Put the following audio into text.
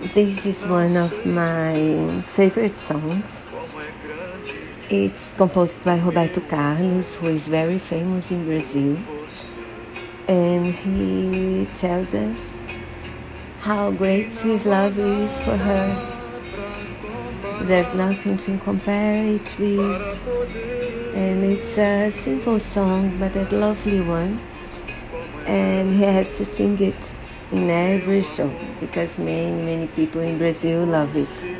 This is one of my favorite songs. It's composed by Roberto Carlos, who is very famous in Brazil. And he tells us how great his love is for her. There's nothing to compare it with. And it's a simple song, but a lovely one. And he has to sing it in every show because many, many people in Brazil love it.